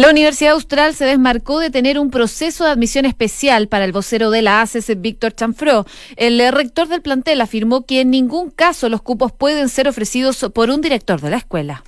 La Universidad Austral se desmarcó de tener un proceso de admisión especial para el vocero de la ACES, Víctor Chanfró. El rector del plantel afirmó que en ningún caso los cupos pueden ser ofrecidos por un director de la escuela.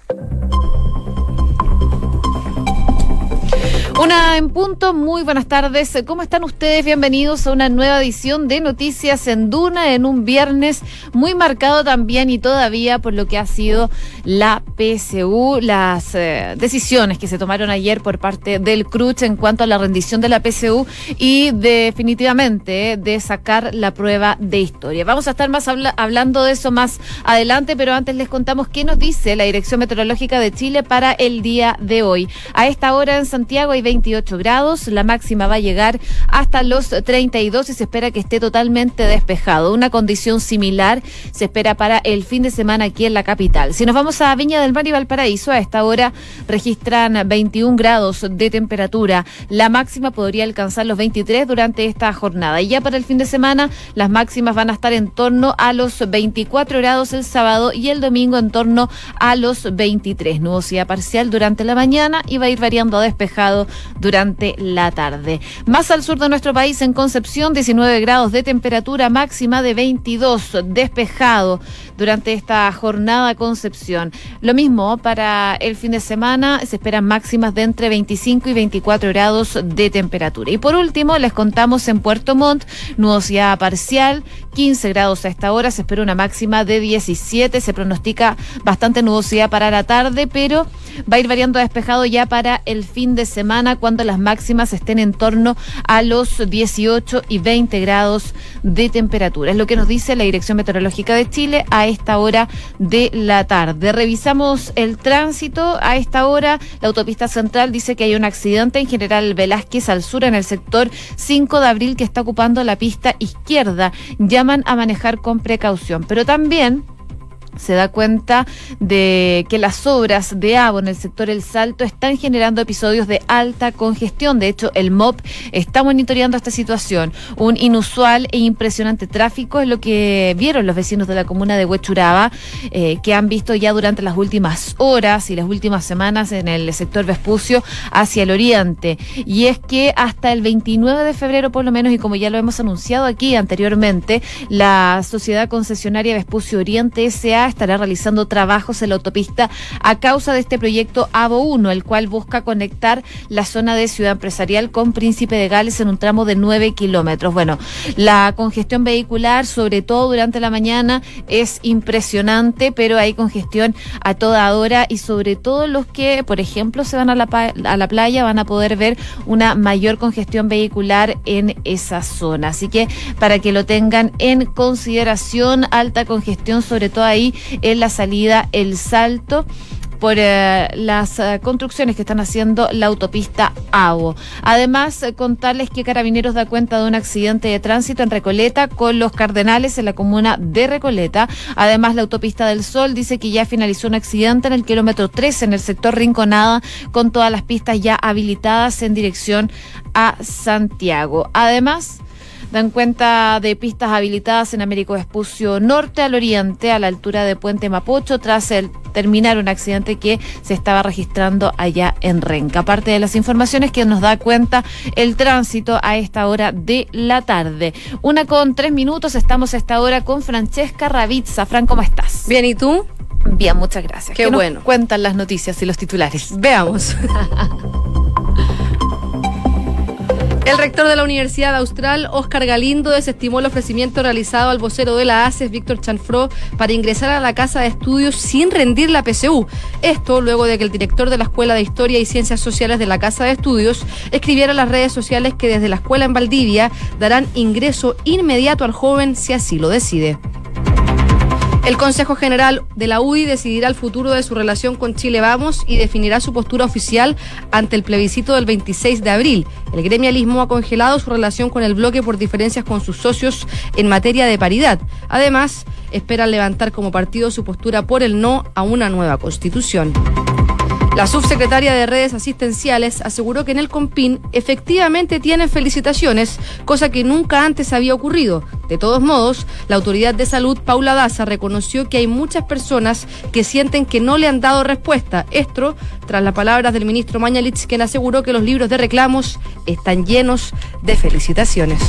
Una en punto, muy buenas tardes. ¿Cómo están ustedes? Bienvenidos a una nueva edición de Noticias en Duna en un viernes muy marcado también y todavía por lo que ha sido la PSU, las eh, decisiones que se tomaron ayer por parte del CRUCH en cuanto a la rendición de la PSU y definitivamente de sacar la prueba de historia. Vamos a estar más hablando de eso más adelante, pero antes les contamos qué nos dice la Dirección Meteorológica de Chile para el día de hoy. A esta hora en Santiago hay 28 grados, la máxima va a llegar hasta los 32 y se espera que esté totalmente despejado. Una condición similar se espera para el fin de semana aquí en la capital. Si nos vamos a Viña del Mar y Valparaíso, a esta hora registran 21 grados de temperatura. La máxima podría alcanzar los 23 durante esta jornada. Y ya para el fin de semana, las máximas van a estar en torno a los 24 grados el sábado y el domingo en torno a los 23. Nubosidad parcial durante la mañana y va a ir variando a despejado durante la tarde. Más al sur de nuestro país, en Concepción, 19 grados de temperatura máxima de 22, despejado durante esta jornada Concepción. Lo mismo para el fin de semana, se esperan máximas de entre 25 y 24 grados de temperatura. Y por último, les contamos en Puerto Montt, nubosidad parcial, 15 grados a esta hora, se espera una máxima de 17, se pronostica bastante nubosidad para la tarde, pero va a ir variando despejado ya para el fin de semana cuando las máximas estén en torno a los 18 y 20 grados de temperatura. Es lo que nos dice la Dirección Meteorológica de Chile a esta hora de la tarde. Revisamos el tránsito a esta hora. La autopista central dice que hay un accidente en General Velázquez al sur en el sector 5 de abril que está ocupando la pista izquierda. Llaman a manejar con precaución, pero también se da cuenta de que las obras de agua en el sector El Salto están generando episodios de alta congestión. De hecho, el MOP está monitoreando esta situación. Un inusual e impresionante tráfico es lo que vieron los vecinos de la comuna de Huechuraba, eh, que han visto ya durante las últimas horas y las últimas semanas en el sector Vespucio hacia el oriente. Y es que hasta el 29 de febrero, por lo menos, y como ya lo hemos anunciado aquí anteriormente, la sociedad concesionaria Vespucio Oriente S.A estará realizando trabajos en la autopista a causa de este proyecto AVO 1, el cual busca conectar la zona de Ciudad Empresarial con Príncipe de Gales en un tramo de 9 kilómetros. Bueno, la congestión vehicular, sobre todo durante la mañana, es impresionante, pero hay congestión a toda hora y sobre todo los que, por ejemplo, se van a la, a la playa van a poder ver una mayor congestión vehicular en esa zona. Así que para que lo tengan en consideración, alta congestión, sobre todo ahí en la salida El Salto por eh, las eh, construcciones que están haciendo la autopista AVO. Además, eh, contarles que Carabineros da cuenta de un accidente de tránsito en Recoleta con los Cardenales en la comuna de Recoleta. Además, la autopista del Sol dice que ya finalizó un accidente en el kilómetro 13 en el sector Rinconada con todas las pistas ya habilitadas en dirección a Santiago. Además, dan cuenta de pistas habilitadas en Américo Vespucio Norte al oriente, a la altura de Puente Mapocho, tras el terminar un accidente que se estaba registrando allá en Renca. Aparte de las informaciones que nos da cuenta el tránsito a esta hora de la tarde. Una con tres minutos, estamos a esta hora con Francesca Ravizza. Fran, ¿cómo estás? Bien, ¿y tú? Bien, muchas gracias. Qué, bueno. cuentan las noticias y los titulares? Veamos. El rector de la Universidad Austral, Oscar Galindo, desestimó el ofrecimiento realizado al vocero de la ACES, Víctor Chanfró, para ingresar a la Casa de Estudios sin rendir la PCU. Esto luego de que el director de la Escuela de Historia y Ciencias Sociales de la Casa de Estudios escribiera en las redes sociales que desde la escuela en Valdivia darán ingreso inmediato al joven si así lo decide. El Consejo General de la UDI decidirá el futuro de su relación con Chile Vamos y definirá su postura oficial ante el plebiscito del 26 de abril. El gremialismo ha congelado su relación con el bloque por diferencias con sus socios en materia de paridad. Además, esperan levantar como partido su postura por el no a una nueva constitución. La subsecretaria de Redes Asistenciales aseguró que en el COMPIN efectivamente tienen felicitaciones, cosa que nunca antes había ocurrido. De todos modos, la autoridad de salud, Paula Daza, reconoció que hay muchas personas que sienten que no le han dado respuesta. Esto tras las palabras del ministro Mañalich, quien aseguró que los libros de reclamos están llenos de felicitaciones.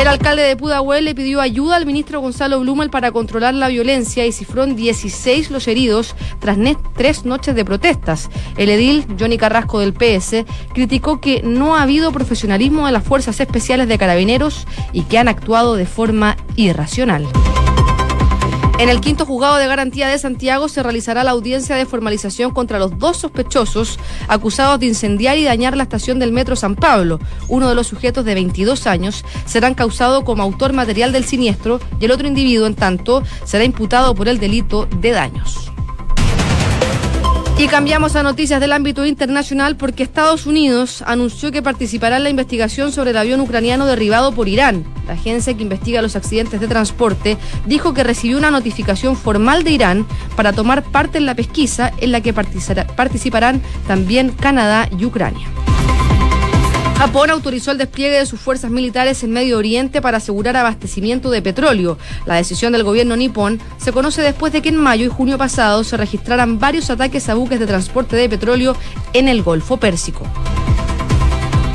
El alcalde de Pudahuel le pidió ayuda al ministro Gonzalo Blumel para controlar la violencia y cifró en 16 los heridos tras tres noches de protestas. El edil, Johnny Carrasco del PS, criticó que no ha habido profesionalismo de las fuerzas especiales de carabineros y que han actuado de forma irracional. En el quinto juzgado de garantía de Santiago se realizará la audiencia de formalización contra los dos sospechosos acusados de incendiar y dañar la estación del metro San Pablo. Uno de los sujetos de 22 años será encausado como autor material del siniestro y el otro individuo, en tanto, será imputado por el delito de daños. Y cambiamos a noticias del ámbito internacional porque Estados Unidos anunció que participará en la investigación sobre el avión ucraniano derribado por Irán. La agencia que investiga los accidentes de transporte dijo que recibió una notificación formal de Irán para tomar parte en la pesquisa en la que participarán también Canadá y Ucrania. Japón autorizó el despliegue de sus fuerzas militares en Medio Oriente para asegurar abastecimiento de petróleo. La decisión del gobierno nipón se conoce después de que en mayo y junio pasado se registraran varios ataques a buques de transporte de petróleo en el Golfo Pérsico.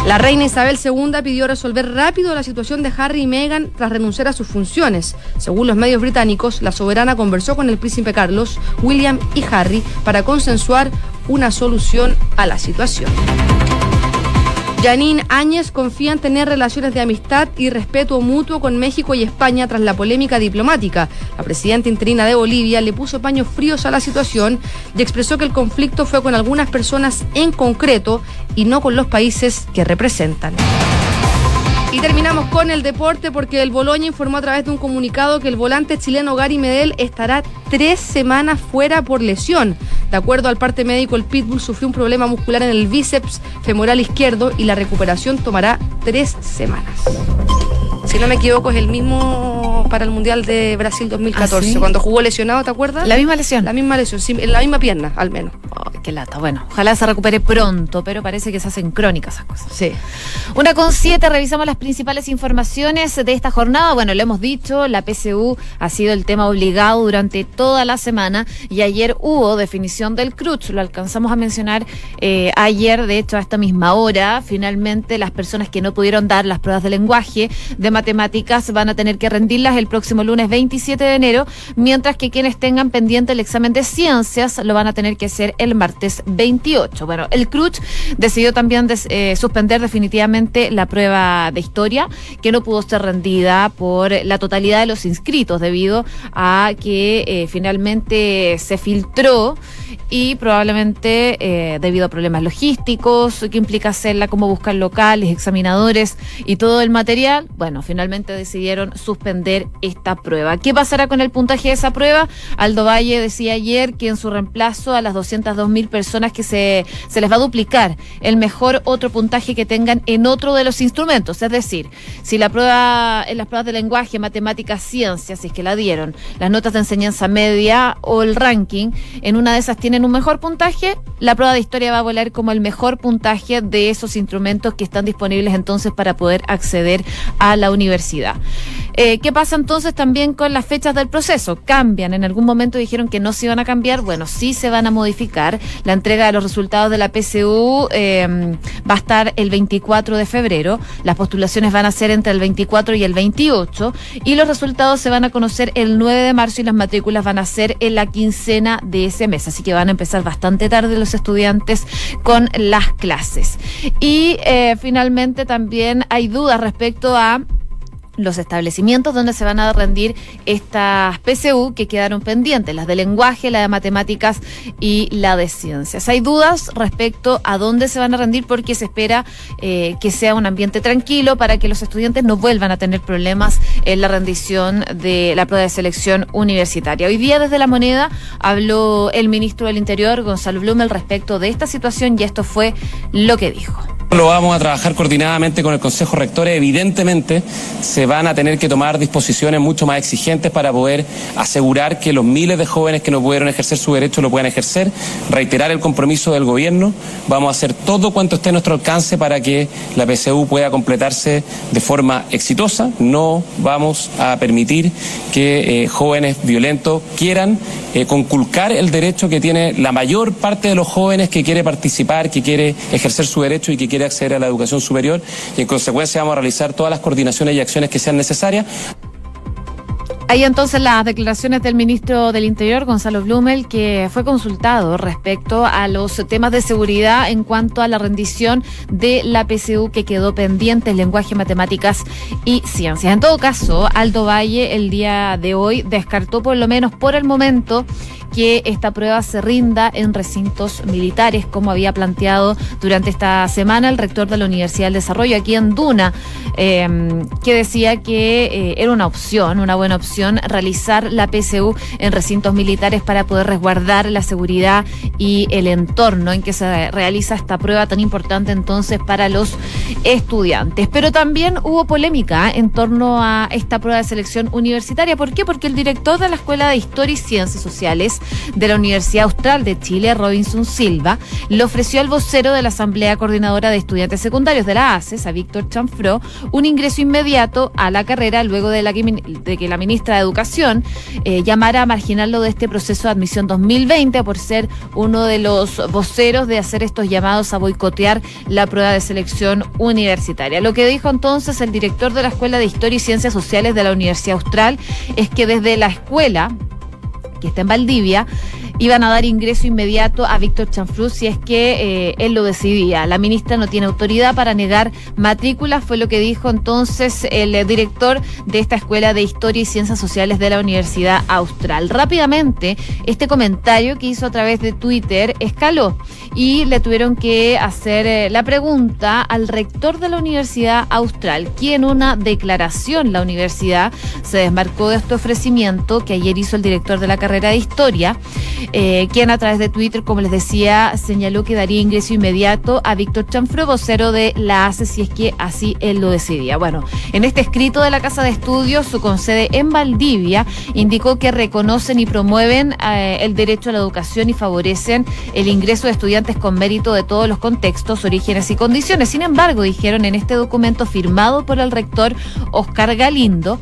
La reina Isabel II pidió resolver rápido la situación de Harry y Meghan tras renunciar a sus funciones. Según los medios británicos, la soberana conversó con el príncipe Carlos, William y Harry para consensuar una solución a la situación. Janine Áñez confía en tener relaciones de amistad y respeto mutuo con México y España tras la polémica diplomática. La presidenta interina de Bolivia le puso paños fríos a la situación y expresó que el conflicto fue con algunas personas en concreto y no con los países que representan. Y terminamos con el deporte porque el Boloña informó a través de un comunicado que el volante chileno Gary Medel estará tres semanas fuera por lesión. De acuerdo al parte médico, el Pitbull sufrió un problema muscular en el bíceps femoral izquierdo y la recuperación tomará tres semanas. Si no me equivoco, es el mismo para el Mundial de Brasil 2014, ¿Ah, cuando jugó lesionado, ¿te acuerdas? La misma lesión. La misma lesión, en la misma pierna, al menos qué lata. Bueno, ojalá se recupere pronto, pero parece que se hacen crónicas esas cosas. Sí. Una con siete, revisamos las principales informaciones de esta jornada. Bueno, lo hemos dicho, la PSU ha sido el tema obligado durante toda la semana y ayer hubo definición del CRUCH, lo alcanzamos a mencionar eh, ayer, de hecho, a esta misma hora. Finalmente, las personas que no pudieron dar las pruebas de lenguaje, de matemáticas, van a tener que el próximo lunes 27 de enero, mientras que quienes tengan pendiente el examen de ciencias lo van a tener que hacer el martes 28. Bueno, el CRUCH decidió también eh, suspender definitivamente la prueba de historia, que no pudo ser rendida por la totalidad de los inscritos debido a que eh, finalmente se filtró y probablemente eh, debido a problemas logísticos que implica hacerla, cómo buscar locales, examinadores y todo el material, bueno, finalmente decidieron suspender esta prueba. ¿Qué pasará con el puntaje de esa prueba? Aldo Valle decía ayer que en su reemplazo a las 202 mil personas que se, se les va a duplicar el mejor otro puntaje que tengan en otro de los instrumentos, es decir, si la prueba, en las pruebas de lenguaje, matemáticas, ciencias, si es que la dieron, las notas de enseñanza media o el ranking, en una de esas tienen un mejor puntaje, la prueba de historia va a volar como el mejor puntaje de esos instrumentos que están disponibles entonces para poder acceder a la universidad. Eh, ¿Qué pasa entonces también con las fechas del proceso? ¿Cambian? En algún momento dijeron que no se iban a cambiar. Bueno, sí se van a modificar. La entrega de los resultados de la PCU em, va a estar el 24 de febrero. Las postulaciones van a ser entre el 24 y el 28. Y los resultados se van a conocer el 9 de marzo y las matrículas van a ser en la quincena de ese mes. Así que van a empezar bastante tarde los estudiantes con las clases. Y eh, finalmente también hay dudas respecto a los establecimientos donde se van a rendir estas PCU que quedaron pendientes, las de lenguaje, la de matemáticas y la de ciencias. Hay dudas respecto a dónde se van a rendir porque se espera eh, que sea un ambiente tranquilo para que los estudiantes no vuelvan a tener problemas en la rendición de la prueba de selección universitaria. Hoy día desde la moneda habló el ministro del Interior, Gonzalo Blumel, respecto de esta situación y esto fue lo que dijo Lo vamos a trabajar coordinadamente con el Consejo Rector. Evidentemente, se van a tener que tomar disposiciones mucho más exigentes para poder asegurar que los miles de jóvenes que no pudieron ejercer su derecho lo puedan ejercer. Reiterar el compromiso del gobierno. Vamos a hacer todo cuanto esté a nuestro alcance para que la PSU pueda completarse de forma exitosa. No vamos a permitir que eh, jóvenes violentos quieran eh, conculcar el derecho que tiene la mayor parte de los jóvenes que quiere participar, que quiere ejercer su derecho y que quiere acceder a la educación superior y en consecuencia vamos a realizar todas las coordinaciones y acciones que sean necesarias. Hay entonces las declaraciones del ministro del Interior, Gonzalo Blumel, que fue consultado respecto a los temas de seguridad en cuanto a la rendición de la PCU que quedó pendiente en lenguaje, matemáticas y ciencias. En todo caso, Aldo Valle el día de hoy descartó por lo menos por el momento que esta prueba se rinda en recintos militares, como había planteado durante esta semana el rector de la Universidad del Desarrollo aquí en Duna, em, que decía que eh, era una opción, una buena opción, realizar la PSU en recintos militares para poder resguardar la seguridad y el entorno en que se realiza esta prueba tan importante entonces para los estudiantes. Pero también hubo polémica en torno a esta prueba de selección universitaria. ¿Por qué? Porque el director de la Escuela de Historia y Ciencias Sociales de la Universidad Austral de Chile, Robinson Silva, le ofreció al vocero de la Asamblea Coordinadora de Estudiantes Secundarios de la ACES, a Víctor Chanfro, un ingreso inmediato a la carrera luego de, que la ministra de Educación eh, llamara a marginarlo de este proceso de admisión 2020 por ser uno de los voceros de hacer estos llamados a boicotear la prueba de selección universitaria. Lo que dijo entonces el director de la Escuela de Historia y Ciencias Sociales de la Universidad Austral es que desde la escuela que está en Valdivia, iban a dar ingreso inmediato a Víctor Chanfruz si es que eh, él lo decidía. La ministra no tiene autoridad para negar matrículas, fue lo que dijo entonces el director de esta Escuela de Historia y Ciencias Sociales de la Universidad Austral. Rápidamente, este comentario que hizo a través de Twitter escaló y le tuvieron que hacer eh, la pregunta al rector de la Universidad Austral, quien en una declaración la universidad se desmarcó de este ofrecimiento que ayer hizo el director de la carrera de Historia eh, quien a través de Twitter, como les decía, señaló que daría ingreso inmediato a Víctor Chanfro, vocero de la ACE, si es que así él lo decidía. Bueno, en este escrito de la Casa de Estudios, su concede en Valdivia, indicó que reconocen y promueven eh, el derecho a la educación y favorecen el ingreso de estudiantes con mérito de todos los contextos, orígenes y condiciones. Sin embargo, dijeron en este documento firmado por el rector Oscar Galindo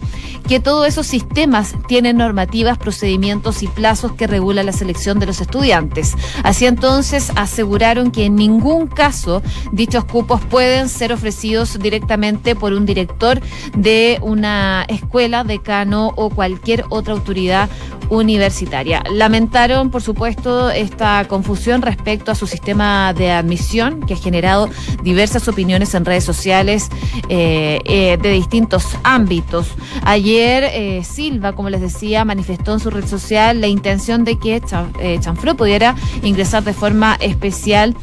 que todos esos sistemas tienen normativas, procedimientos y plazos que regulan la selección de los estudiantes. Así entonces aseguraron que en ningún caso dichos cupos pueden ser ofrecidos directamente por un director de una escuela, decano o cualquier otra autoridad universitaria. Lamentaron, por supuesto, esta confusión respecto a su sistema de admisión, que ha generado diversas opiniones en redes sociales eh, eh, de distintos ámbitos. Ayer, eh, Silva, como les decía, manifestó en su red social la intención de que Chanfro pudiera ingresar de forma especial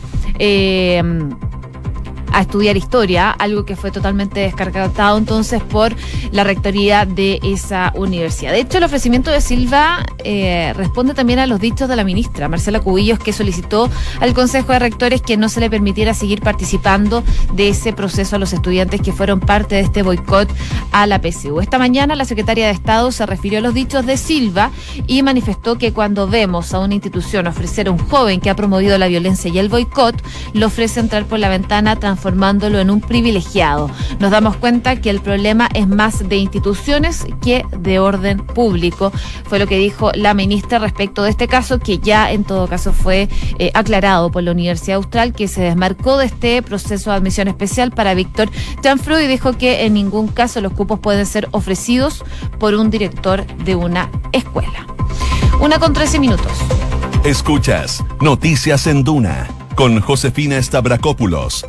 a estudiar historia, algo que fue totalmente descartado entonces por la rectoría de esa universidad. De hecho, el ofrecimiento de Silva eh, responde también a los dichos de la ministra, Marcela Cubillos, que solicitó al Consejo de Rectores que no se le permitiera seguir participando de ese proceso a los estudiantes que fueron parte de este boicot a la PSU. Esta mañana la secretaria de Estado se refirió a los dichos de Silva y manifestó que cuando vemos a una institución ofrecer a un joven que ha promovido la violencia y el boicot, lo ofrece entrar por la ventana transformándolo en un privilegiado. Nos damos cuenta que el problema es más de instituciones que de orden público. Fue lo que dijo la ministra respecto de este caso, que ya en todo caso fue eh, aclarado por la Universidad Austral, que se desmarcó de este proceso de admisión especial para Víctor Chanfru y dijo que en ningún caso los cupos pueden ser ofrecidos por un director de una escuela. Una con trece minutos. Escuchas Noticias en Duna con Josefina Stavrakopoulos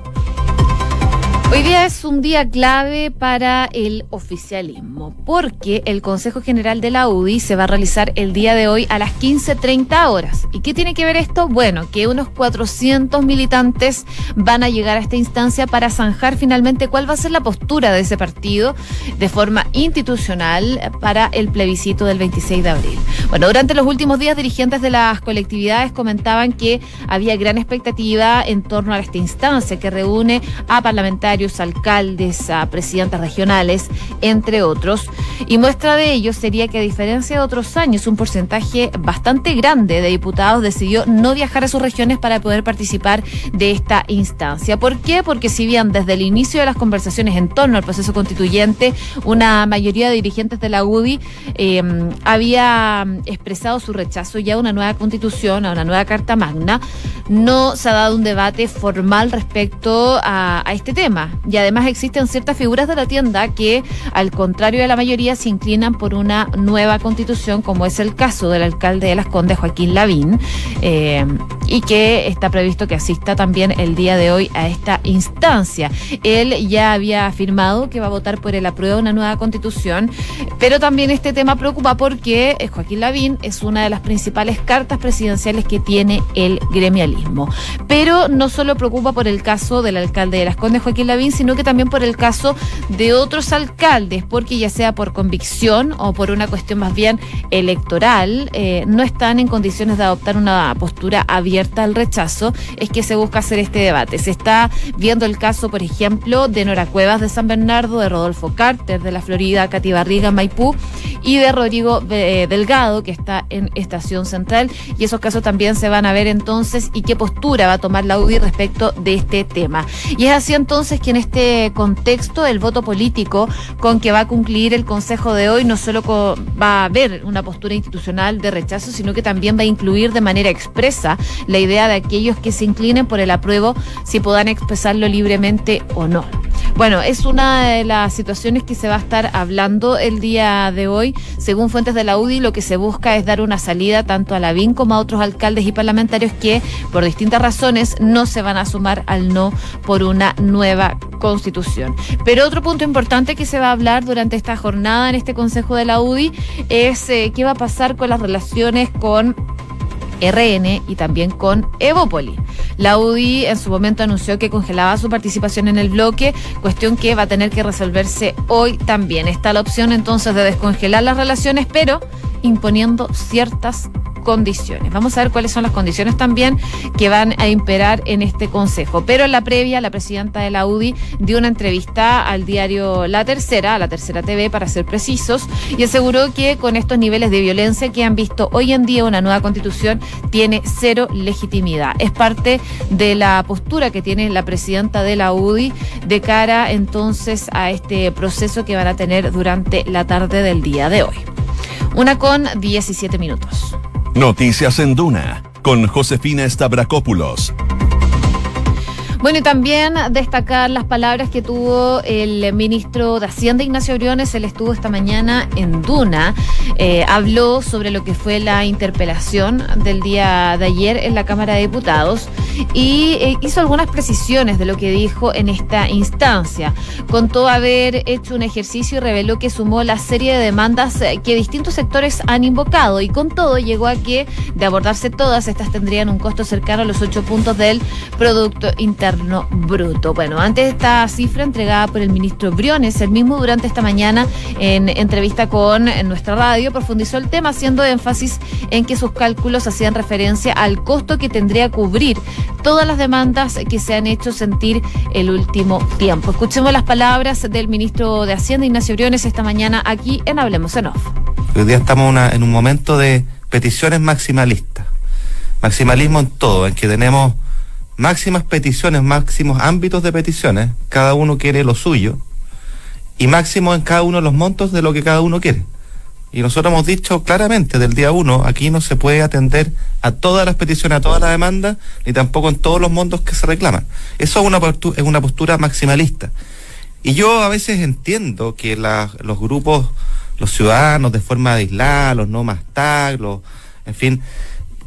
Hoy día es un día clave para el oficialismo, porque el Consejo General de la UDI se va a realizar el día de hoy a las 15.30 horas. ¿Y qué tiene que ver esto? Bueno, que unos 400 militantes van a llegar a esta instancia para zanjar finalmente cuál va a ser la postura de ese partido de forma institucional para el plebiscito del 26 de abril. Bueno, durante los últimos días, dirigentes de las colectividades comentaban que había gran expectativa en torno a esta instancia que reúne a parlamentarios alcaldes, a presidentes regionales, entre otros. Y muestra de ello sería que a diferencia de otros años, un porcentaje bastante grande de diputados decidió no viajar a sus regiones para poder participar de esta instancia. ¿Por qué? Porque si bien desde el inicio de las conversaciones en torno al proceso constituyente, una mayoría de dirigentes de la UDI eh, había expresado su rechazo ya a una nueva constitución, a una nueva carta magna, no se ha dado un debate formal respecto a este tema. Y además existen ciertas figuras de la tienda que, al contrario de la mayoría, se inclinan por una nueva constitución, como es el caso del alcalde de Las Condes, Joaquín Lavín, eh, y que está previsto que asista también el día de hoy a esta instancia. Él ya había afirmado que va a votar por el apruebo de una nueva constitución, pero también este tema preocupa porque eh, Joaquín Lavín es una de las principales cartas presidenciales que tiene el gremialismo. Pero no solo preocupa por el caso del alcalde de Las Condes, Joaquín Lavín, sino que también por el caso de otros alcaldes, porque ya sea por convicción o por una cuestión más bien electoral, eh, no están en condiciones de adoptar una postura abierta al rechazo, es que se busca hacer este debate. Se está viendo el caso, por ejemplo, de Nora Cuevas de San Bernardo, de Rodolfo Carter de la Florida, Cati Barriga, Maipú, y de Rodrigo eh, Delgado, que está en Estación Central. Y esos casos también se van a ver entonces y qué postura va a tomar la UDI respecto de este tema. Y es así entonces que en este contexto el voto político con que va a concluir el Consejo de hoy no solo va a haber una postura institucional de rechazo, sino que también va a incluir de manera expresa la idea de aquellos que se inclinen por el apruebo si puedan expresarlo libremente o no. Bueno, es una de las situaciones que se va a estar hablando el día de hoy. Según fuentes de la UDI, lo que se busca es dar una salida tanto a la BIN como a otros alcaldes y parlamentarios que, por distintas razones, no se van a sumar al no por una nueva constitución. Pero otro punto importante que se va a hablar durante esta jornada en este Consejo de la UDI es eh, qué va a pasar con las relaciones con RN y también con Evópoli. La UDI en su momento anunció que congelaba su participación en el bloque, cuestión que va a tener que resolverse hoy también. Está la opción entonces de descongelar las relaciones, pero imponiendo ciertas condiciones. Vamos a ver cuáles son las condiciones también que van a imperar en este consejo. Pero en la previa, la presidenta de la UDI dio una entrevista al diario La Tercera, a la Tercera TV para ser precisos, y aseguró que con estos niveles de violencia que han visto hoy en día una nueva constitución tiene cero legitimidad. Es parte de la postura que tiene la presidenta de la UDI de cara entonces a este proceso que van a tener durante la tarde del día de hoy. Una con 17 minutos. Noticias en Duna con Josefina Stavrakopoulos. Bueno, y también destacar las palabras que tuvo el ministro de Hacienda, Ignacio Briones. Él estuvo esta mañana en Duna. Eh, habló sobre lo que fue la interpelación del día de ayer en la Cámara de Diputados y eh, hizo algunas precisiones de lo que dijo en esta instancia. Contó haber hecho un ejercicio y reveló que sumó la serie de demandas eh, que distintos sectores han invocado y con todo llegó a que, de abordarse todas, estas tendrían un costo cercano a los ocho puntos del Producto Interno bruto. Bueno, antes esta cifra entregada por el ministro Briones, el mismo durante esta mañana en entrevista con nuestra radio, profundizó el tema haciendo énfasis en que sus cálculos hacían referencia al costo que tendría cubrir todas las demandas que se han hecho sentir el último tiempo. Escuchemos las palabras del ministro de Hacienda, Ignacio Briones, esta mañana aquí en Hablemos en Off. Hoy día estamos en un momento de peticiones maximalistas. Maximalismo en todo, en que tenemos máximas peticiones, máximos ámbitos de peticiones, cada uno quiere lo suyo, y máximo en cada uno los montos de lo que cada uno quiere. Y nosotros hemos dicho claramente del día uno, aquí no se puede atender a todas las peticiones, a todas las demandas, ni tampoco en todos los montos que se reclaman. Eso es una postura, es una postura maximalista. Y yo a veces entiendo que los grupos, los ciudadanos de forma aislada, los no más tag, los, en fin,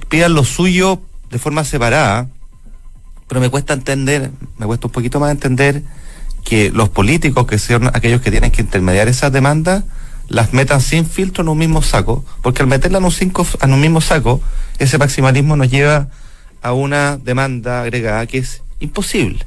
pidan lo suyo de forma separada, pero me cuesta entender, me cuesta un poquito más entender que los políticos, que son aquellos que tienen que intermediar esas demandas, las metan sin filtro en un mismo saco, porque al meterla en un, cinco, en un mismo saco, ese maximalismo nos lleva a una demanda agregada que es imposible.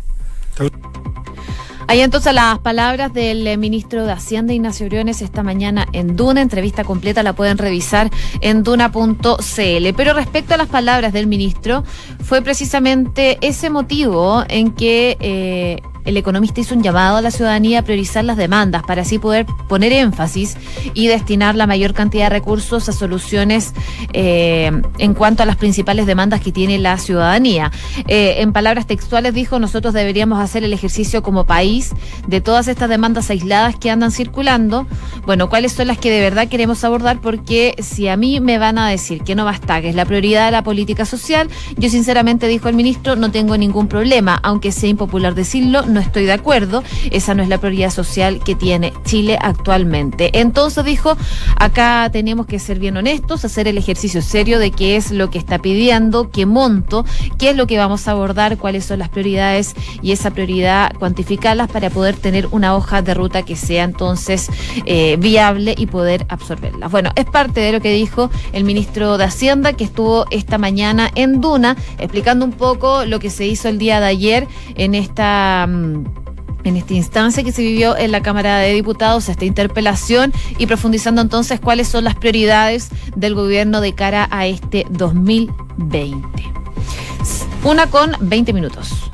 Hay entonces las palabras del eh, ministro de Hacienda, Ignacio Briones, esta mañana en Duna. Entrevista completa la pueden revisar en duna.cl. Pero respecto a las palabras del ministro, fue precisamente ese motivo en que eh, el economista hizo un llamado a la ciudadanía a priorizar las demandas para así poder poner énfasis y destinar la mayor cantidad de recursos a soluciones eh, en cuanto a las principales demandas que tiene la ciudadanía. Eh, en palabras textuales dijo, nosotros deberíamos hacer el ejercicio como país de todas estas demandas aisladas que andan circulando. Bueno, cuáles son las que de verdad queremos abordar porque si a mí me van a decir que no basta, que es la prioridad de la política social, yo sinceramente dijo el ministro, no tengo ningún problema, aunque sea impopular decirlo, no estoy de acuerdo. Esa no es la prioridad social que tiene Chile actualmente. Entonces dijo, acá tenemos que ser bien honestos, hacer el ejercicio serio de qué es lo que está pidiendo, qué monto, qué es lo que vamos a abordar, cuáles son las prioridades y esa prioridad cuantificarlas para poder tener una hoja de ruta que sea entonces eh, viable y poder absorberlas. Bueno, es parte de lo que dijo el ministro de Hacienda que estuvo esta mañana en Duna explicando un poco lo que se hizo el día de ayer en esta mm, en esta instancia que se vivió en la Cámara de Diputados, esta interpelación y profundizando entonces cuáles son las prioridades del gobierno de cara a este 2020. Una con 20 minutos.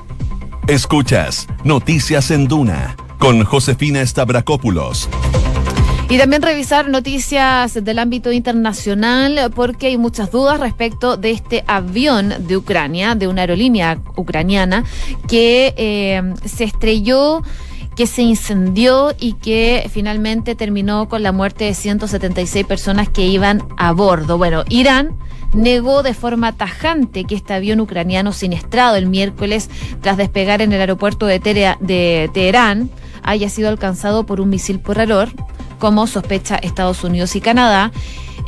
Escuchas Noticias en Duna con Josefina Stavrakopoulos. Y también revisar noticias del ámbito internacional porque hay muchas dudas respecto de este avión de Ucrania, de una aerolínea ucraniana, que eh, se estrelló que se incendió y que finalmente terminó con la muerte de 176 personas que iban a bordo. Bueno, Irán negó de forma tajante que este avión ucraniano siniestrado el miércoles tras despegar en el aeropuerto de, de Teherán haya sido alcanzado por un misil por error como sospecha Estados Unidos y Canadá.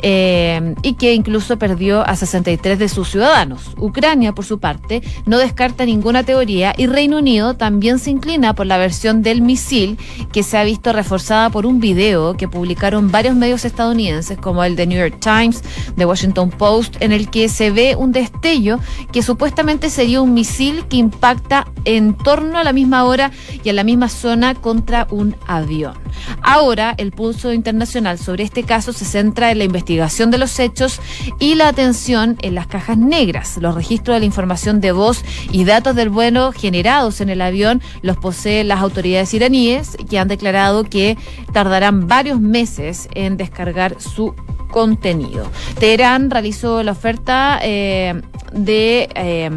Eh, y que incluso perdió a 63 de sus ciudadanos. Ucrania, por su parte, no descarta ninguna teoría y Reino Unido también se inclina por la versión del misil que se ha visto reforzada por un video que publicaron varios medios estadounidenses como el de New York Times, The Washington Post, en el que se ve un destello que supuestamente sería un misil que impacta en torno a la misma hora y a la misma zona contra un avión. Ahora, el pulso internacional sobre este caso se centra en la investigación de los hechos y la atención en las cajas negras. Los registros de la información de voz y datos del vuelo generados en el avión los poseen las autoridades iraníes, que han declarado que tardarán varios meses en descargar su contenido. Teherán realizó la oferta eh, de... Eh,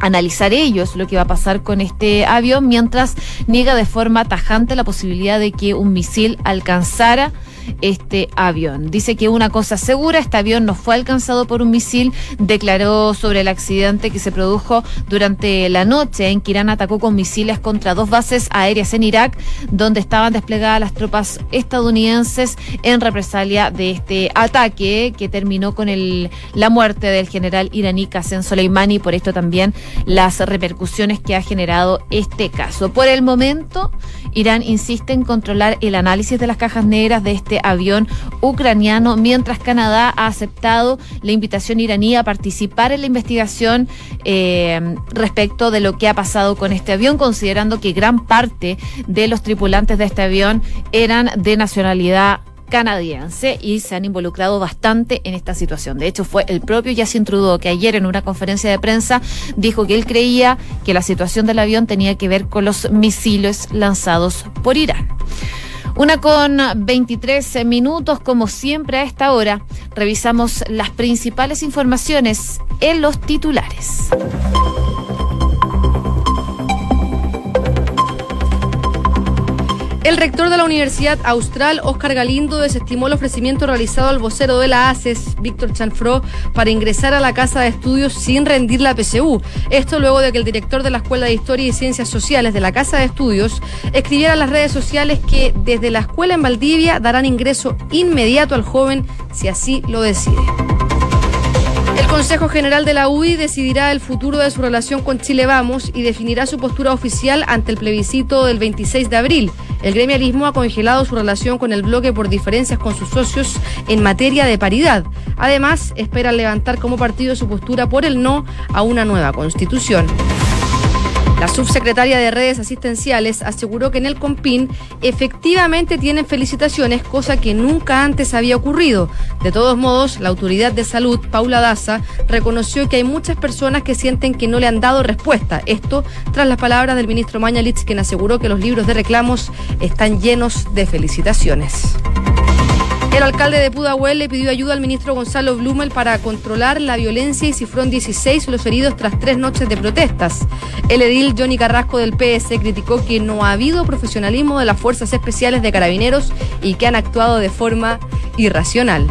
analizar ellos lo que va a pasar con este avión, mientras niega de forma tajante la posibilidad de que un misil alcanzara este avión. Dice que una cosa segura, este avión no fue alcanzado por un misil, declaró sobre el accidente que se produjo durante la noche en que Irán atacó con misiles contra dos bases aéreas en Irak, donde estaban desplegadas las tropas estadounidenses en represalia de este ataque que terminó con el, la muerte del general iraní Qasem Soleimani, por esto también las repercusiones que ha generado este caso. Por el momento, Irán insiste en controlar el análisis de las cajas negras de este avión ucraniano, mientras Canadá ha aceptado la invitación iraní a participar en la investigación eh, respecto de lo que ha pasado con este avión, considerando que gran parte de los tripulantes de este avión eran de nacionalidad canadiense y se han involucrado bastante en esta situación. De hecho, fue el propio Yacine Trudeau que ayer en una conferencia de prensa dijo que él creía que la situación del avión tenía que ver con los misiles lanzados por Irán. Una con 23 minutos, como siempre a esta hora, revisamos las principales informaciones en los titulares. El rector de la Universidad Austral, Oscar Galindo, desestimó el ofrecimiento realizado al vocero de la ACES, Víctor Chanfro, para ingresar a la Casa de Estudios sin rendir la PCU. Esto luego de que el director de la Escuela de Historia y Ciencias Sociales de la Casa de Estudios escribiera en las redes sociales que desde la escuela en Valdivia darán ingreso inmediato al joven si así lo decide. El Consejo General de la UI decidirá el futuro de su relación con Chile Vamos y definirá su postura oficial ante el plebiscito del 26 de abril. El gremialismo ha congelado su relación con el bloque por diferencias con sus socios en materia de paridad. Además, espera levantar como partido su postura por el no a una nueva constitución. La subsecretaria de redes asistenciales aseguró que en el COMPIN efectivamente tienen felicitaciones, cosa que nunca antes había ocurrido. De todos modos, la autoridad de salud, Paula Daza, reconoció que hay muchas personas que sienten que no le han dado respuesta. Esto tras las palabras del ministro Mañalitz, quien aseguró que los libros de reclamos están llenos de felicitaciones. El alcalde de Pudahuel le pidió ayuda al ministro Gonzalo Blumel para controlar la violencia y cifró en 16 los heridos tras tres noches de protestas. El edil Johnny Carrasco del PS criticó que no ha habido profesionalismo de las fuerzas especiales de carabineros y que han actuado de forma irracional.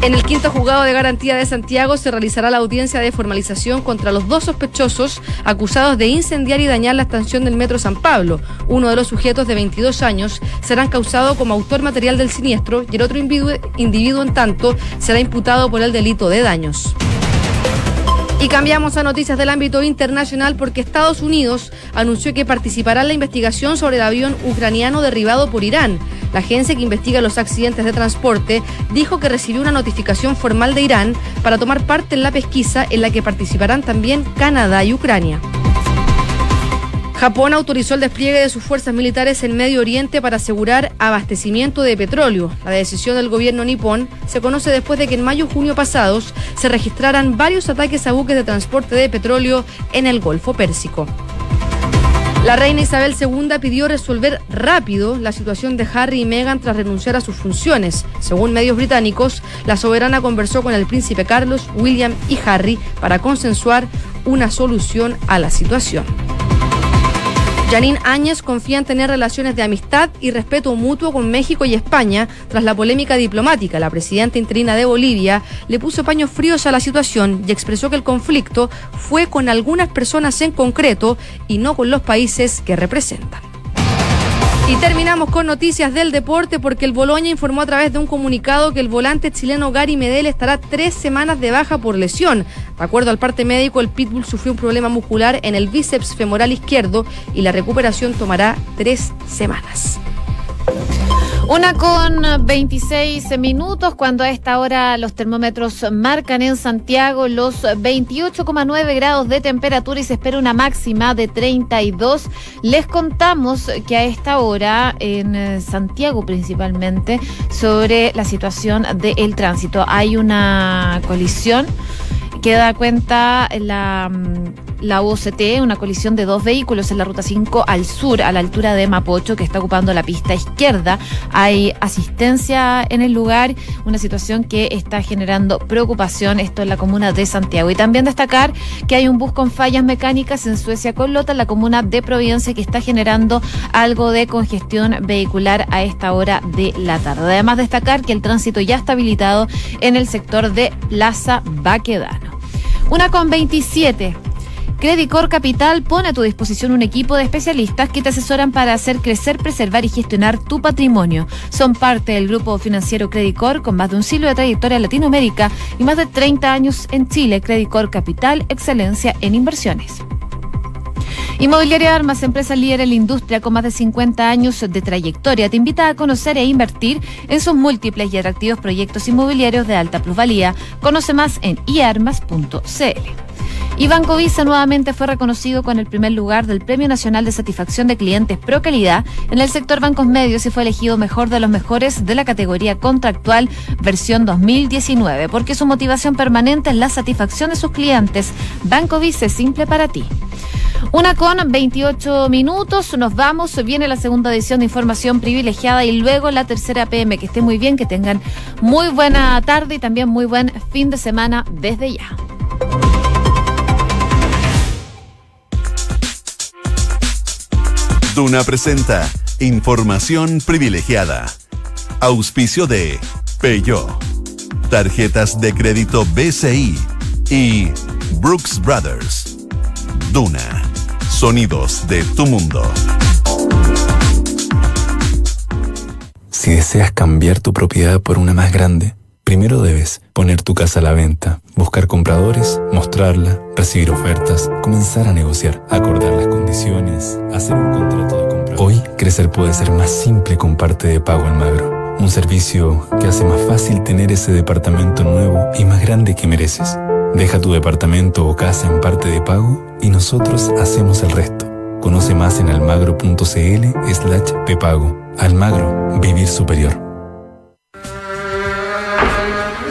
En el quinto juzgado de garantía de Santiago se realizará la audiencia de formalización contra los dos sospechosos acusados de incendiar y dañar la estación del Metro San Pablo. Uno de los sujetos de 22 años será encausado como autor material del siniestro y el otro individuo, individuo en tanto será imputado por el delito de daños. Y cambiamos a noticias del ámbito internacional porque Estados Unidos anunció que participará en la investigación sobre el avión ucraniano derribado por Irán. La agencia que investiga los accidentes de transporte dijo que recibió una notificación formal de Irán para tomar parte en la pesquisa en la que participarán también Canadá y Ucrania. Japón autorizó el despliegue de sus fuerzas militares en Medio Oriente para asegurar abastecimiento de petróleo. La decisión del gobierno nipón se conoce después de que en mayo y junio pasados se registraran varios ataques a buques de transporte de petróleo en el Golfo Pérsico. La reina Isabel II pidió resolver rápido la situación de Harry y Meghan tras renunciar a sus funciones. Según medios británicos, la soberana conversó con el príncipe Carlos, William y Harry para consensuar una solución a la situación. Janine Áñez confía en tener relaciones de amistad y respeto mutuo con México y España tras la polémica diplomática. La presidenta interina de Bolivia le puso paños fríos a la situación y expresó que el conflicto fue con algunas personas en concreto y no con los países que representan. Y terminamos con noticias del deporte porque el Boloña informó a través de un comunicado que el volante chileno Gary Medel estará tres semanas de baja por lesión. De acuerdo al parte médico, el Pitbull sufrió un problema muscular en el bíceps femoral izquierdo y la recuperación tomará tres semanas. Una con 26 minutos, cuando a esta hora los termómetros marcan en Santiago los 28,9 grados de temperatura y se espera una máxima de 32. Les contamos que a esta hora en Santiago principalmente sobre la situación del tránsito. Hay una colisión que da cuenta la, la UCT, una colisión de dos vehículos en la ruta 5 al sur, a la altura de Mapocho, que está ocupando la pista izquierda. Hay asistencia en el lugar, una situación que está generando preocupación, esto en la comuna de Santiago. Y también destacar que hay un bus con fallas mecánicas en Suecia con Lota, en la comuna de Providencia, que está generando algo de congestión vehicular a esta hora de la tarde. Además destacar que el tránsito ya está habilitado en el sector de Plaza Baquedano. Una con 27. Credicor Capital pone a tu disposición un equipo de especialistas que te asesoran para hacer crecer, preservar y gestionar tu patrimonio. Son parte del grupo financiero Credicor con más de un siglo de trayectoria en Latinoamérica y más de 30 años en Chile. Credicor Capital, excelencia en inversiones. Inmobiliaria Armas, empresa líder en la industria con más de 50 años de trayectoria, te invita a conocer e invertir en sus múltiples y atractivos proyectos inmobiliarios de alta plusvalía. Conoce más en iarmas.cl. Y Banco Visa nuevamente fue reconocido con el primer lugar del Premio Nacional de Satisfacción de Clientes Pro Calidad en el sector bancos medios y fue elegido mejor de los mejores de la categoría contractual versión 2019, porque su motivación permanente es la satisfacción de sus clientes. Banco Visa es simple para ti. Una con 28 minutos, nos vamos, viene la segunda edición de Información Privilegiada y luego la tercera PM. Que esté muy bien, que tengan muy buena tarde y también muy buen fin de semana desde ya. Duna presenta Información privilegiada. Auspicio de Peugeot. Tarjetas de crédito BCI y Brooks Brothers. Duna. Sonidos de tu mundo. Si deseas cambiar tu propiedad por una más grande, Primero debes poner tu casa a la venta, buscar compradores, mostrarla, recibir ofertas, comenzar a negociar, acordar las condiciones, hacer un contrato de compra. Hoy, crecer puede ser más simple con parte de pago Almagro. Un servicio que hace más fácil tener ese departamento nuevo y más grande que mereces. Deja tu departamento o casa en parte de pago y nosotros hacemos el resto. Conoce más en almagro.cl slash pepago. Almagro, vivir superior.